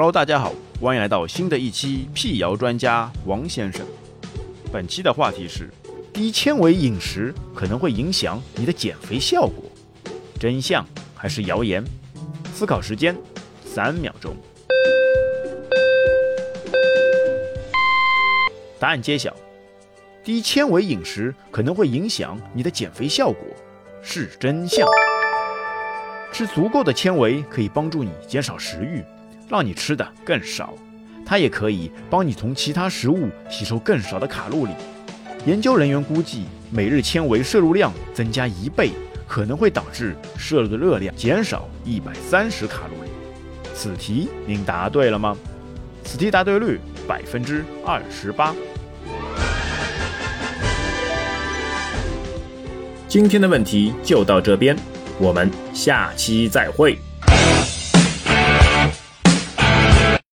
Hello，大家好，欢迎来到新的一期辟谣专家王先生。本期的话题是：低纤维饮食可能会影响你的减肥效果，真相还是谣言？思考时间三秒钟。答案揭晓：低纤维饮食可能会影响你的减肥效果，是真相。吃足够的纤维可以帮助你减少食欲。让你吃的更少，它也可以帮你从其他食物吸收更少的卡路里。研究人员估计，每日纤维摄入量增加一倍，可能会导致摄入的热量减少一百三十卡路里。此题您答对了吗？此题答对率百分之二十八。今天的问题就到这边，我们下期再会。